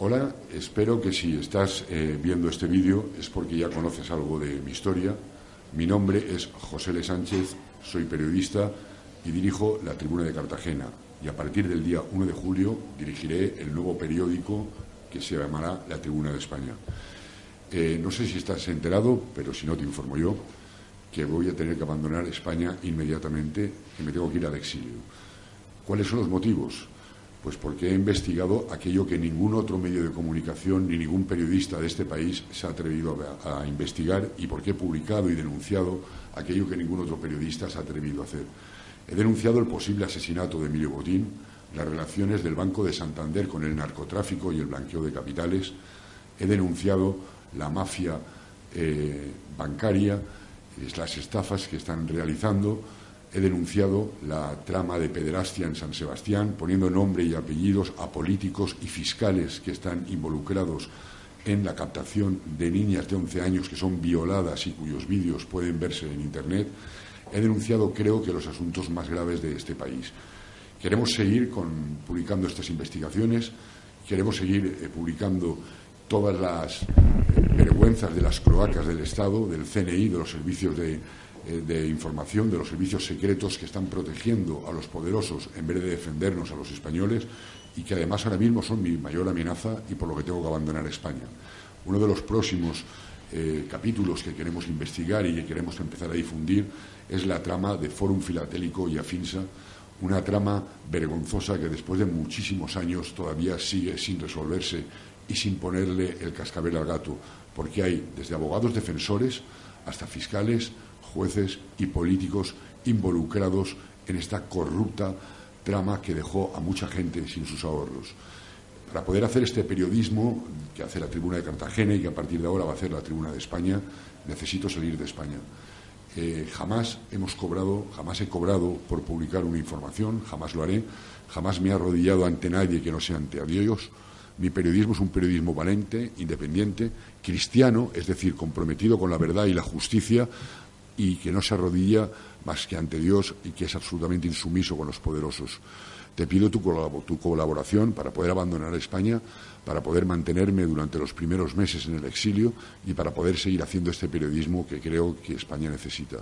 Hola, espero que si estás eh, viendo este vídeo es porque ya conoces algo de mi historia. Mi nombre es José Le Sánchez, soy periodista y dirijo la Tribuna de Cartagena. Y a partir del día 1 de julio dirigiré el nuevo periódico que se llamará La Tribuna de España. Eh, no sé si estás enterado, pero si no te informo yo, que voy a tener que abandonar España inmediatamente y me tengo que ir al exilio. ¿Cuáles son los motivos? Pues porque he investigado aquello que ningún otro medio de comunicación ni ningún periodista de este país se ha atrevido a, investigar y porque he publicado y denunciado aquello que ningún otro periodista se ha atrevido a hacer. He denunciado el posible asesinato de Emilio Botín, las relaciones del Banco de Santander con el narcotráfico y el blanqueo de capitales. He denunciado la mafia eh, bancaria, las estafas que están realizando he denunciado la trama de pederastia en San Sebastián, poniendo nombre y apellidos a políticos y fiscales que están involucrados en la captación de niñas de 11 años que son violadas y cuyos vídeos pueden verse en Internet. He denunciado, creo que, los asuntos más graves de este país. Queremos seguir publicando estas investigaciones, queremos seguir eh, publicando todas las eh, vergüenzas de las cloacas del Estado, del CNI, de los servicios de de información de los servicios secretos que están protegiendo a los poderosos en vez de defendernos a los españoles y que además ahora mismo son mi mayor amenaza y por lo que tengo que abandonar España. Uno de los próximos eh, capítulos que queremos investigar y que queremos empezar a difundir es la trama de Fórum Filatélico y Afinsa, una trama vergonzosa que después de muchísimos años todavía sigue sin resolverse y sin ponerle el cascabel al gato, porque hay desde abogados defensores hasta fiscales, jueces y políticos involucrados en esta corrupta trama que dejó a mucha gente sin sus ahorros. Para poder hacer este periodismo que hace la Tribuna de Cartagena y que a partir de ahora va a hacer la Tribuna de España, necesito salir de España. Eh, jamás hemos cobrado, jamás he cobrado por publicar una información, jamás lo haré, jamás me he arrodillado ante nadie que no sea ante Dios. Mi periodismo es un periodismo valente, independiente, cristiano, es decir, comprometido con la verdad y la justicia, y que no se arrodilla más que ante Dios y que es absolutamente insumiso con los poderosos. Te pido tu, tu, colaboración para poder abandonar España, para poder mantenerme durante los primeros meses en el exilio y para poder seguir haciendo este periodismo que creo que España necesita.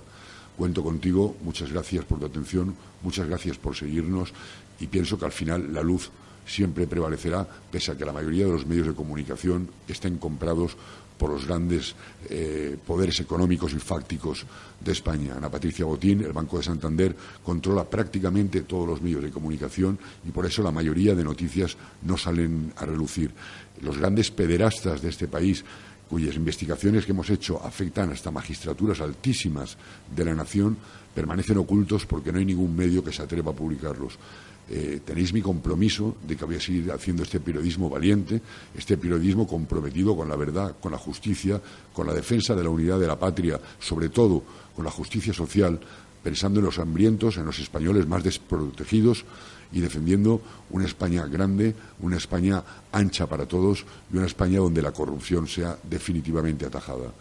Cuento contigo, muchas gracias por tu atención, muchas gracias por seguirnos y pienso que al final la luz siempre prevalecerá, pese a que la mayoría de los medios de comunicación estén comprados por los grandes eh, poderes económicos y fácticos de España. Ana Patricia Botín, el Banco de Santander, controla prácticamente todos los medios de comunicación y por eso la mayoría de noticias no salen a relucir. Los grandes pederastas de este país cuyas investigaciones que hemos hecho afectan hasta magistraturas altísimas de la nación, permanecen ocultos porque no hay ningún medio que se atreva a publicarlos. Eh, tenéis mi compromiso de que voy a seguir haciendo este periodismo valiente, este periodismo comprometido con la verdad, con la justicia, con la defensa de la unidad de la patria, sobre todo con la justicia social, pensando en los hambrientos, en los españoles más desprotegidos y defendiendo una España grande, una España ancha para todos y una España donde la corrupción sea definitivamente atajada.